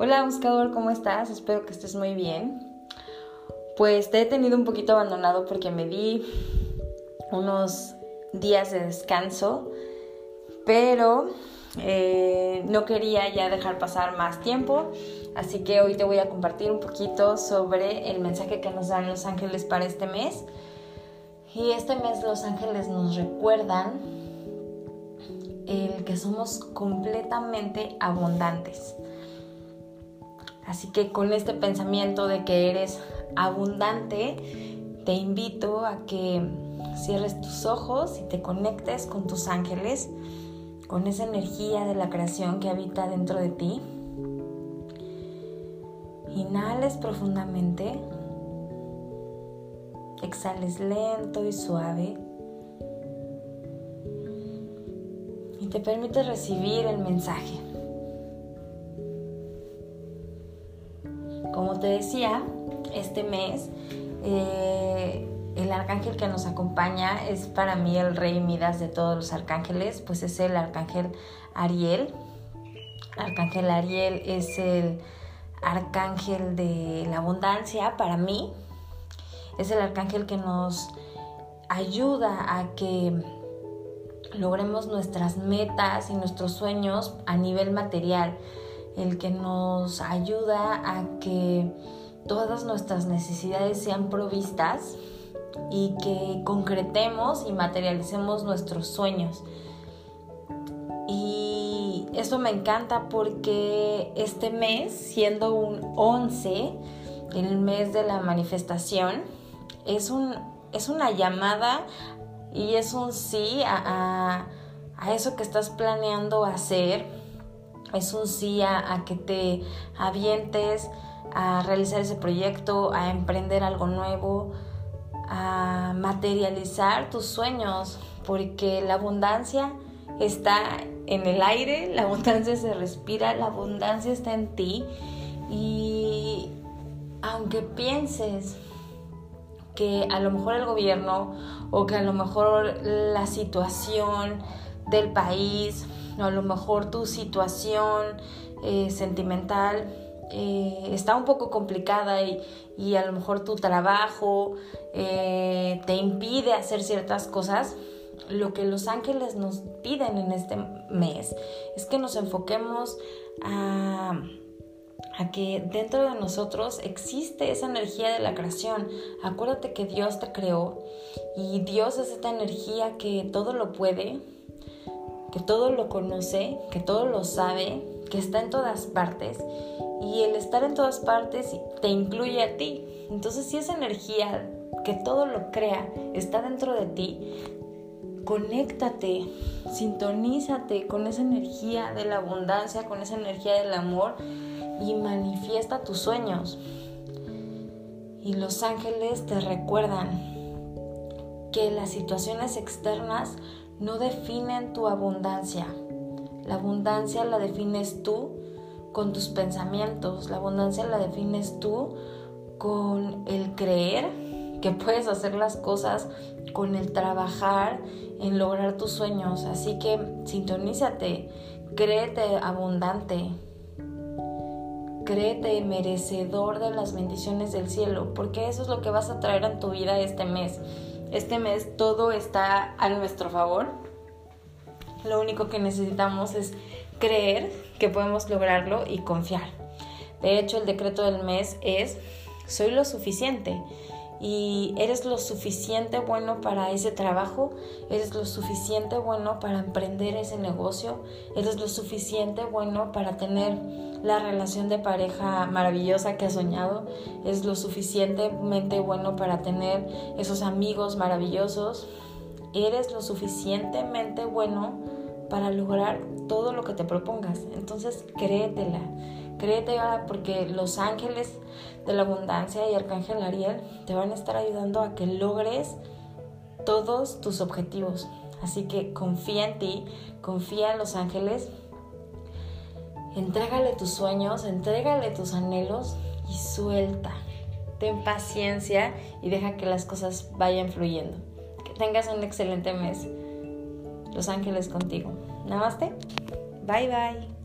Hola buscador, ¿cómo estás? Espero que estés muy bien. Pues te he tenido un poquito abandonado porque me di unos días de descanso, pero eh, no quería ya dejar pasar más tiempo, así que hoy te voy a compartir un poquito sobre el mensaje que nos dan los ángeles para este mes. Y este mes los ángeles nos recuerdan el que somos completamente abundantes. Así que con este pensamiento de que eres abundante, te invito a que cierres tus ojos y te conectes con tus ángeles, con esa energía de la creación que habita dentro de ti. Inhales profundamente, exhales lento y suave y te permites recibir el mensaje. Como te decía, este mes eh, el arcángel que nos acompaña es para mí el rey Midas de todos los arcángeles, pues es el arcángel Ariel. Arcángel Ariel es el arcángel de la abundancia para mí. Es el arcángel que nos ayuda a que logremos nuestras metas y nuestros sueños a nivel material el que nos ayuda a que todas nuestras necesidades sean provistas y que concretemos y materialicemos nuestros sueños. Y eso me encanta porque este mes, siendo un 11, el mes de la manifestación, es, un, es una llamada y es un sí a, a eso que estás planeando hacer es un sí a, que te avientes a realizar ese proyecto, a emprender algo nuevo, a materializar tus sueños, porque la abundancia está en el aire, la abundancia se respira, la abundancia está en ti. Y aunque pienses que a lo mejor el gobierno o que a lo mejor la situación del país a lo mejor tu situación eh, sentimental eh, está un poco complicada y, a lo mejor tu trabajo eh, te impide hacer ciertas cosas, lo que los ángeles nos piden en este mes es que nos enfoquemos a, a que dentro de nosotros existe esa energía de la creación. Acuérdate que Dios te creó y Dios es esta energía que todo lo puede, que todo lo conoce, que todo lo sabe, que está en todas partes. Y el estar en todas partes te incluye a ti. Entonces si esa energía que todo lo crea está dentro de ti, conéctate, sintonízate con esa energía de la abundancia, con esa energía del amor y manifiesta tus sueños. Y los ángeles te recuerdan que las situaciones externas no definen tu abundancia. La abundancia la defines tú con tus pensamientos, la abundancia la defines tú con el creer que puedes hacer las cosas, con el trabajar en lograr tus sueños. Así que sintonízate, créete abundante, créete merecedor de las bendiciones del cielo, porque eso es lo que vas a traer en tu vida este mes. Este mes todo está a nuestro favor. Lo único que necesitamos es creer que podemos lograrlo y confiar. De hecho, el decreto del mes es, soy lo suficiente y eres lo suficiente bueno para ese trabajo, eres lo suficiente bueno para emprender ese negocio, eres lo suficiente bueno para tener la relación de pareja maravillosa que has soñado, es lo suficientemente bueno para tener esos amigos maravillosos, eres lo suficientemente bueno para lograr todo lo que te propongas. Entonces, créetela Créetela porque los ángeles de la abundancia y Arcángel Ariel te van a estar ayudando a que logres todos tus objetivos. Así que confía en ti, confía en los ángeles, entrégale tus sueños, entrégale tus anhelos y suelta. Ten paciencia y deja que las cosas vayan fluyendo. Que tengas un excelente mes. Los ángeles contigo. Namaste. Bye bye.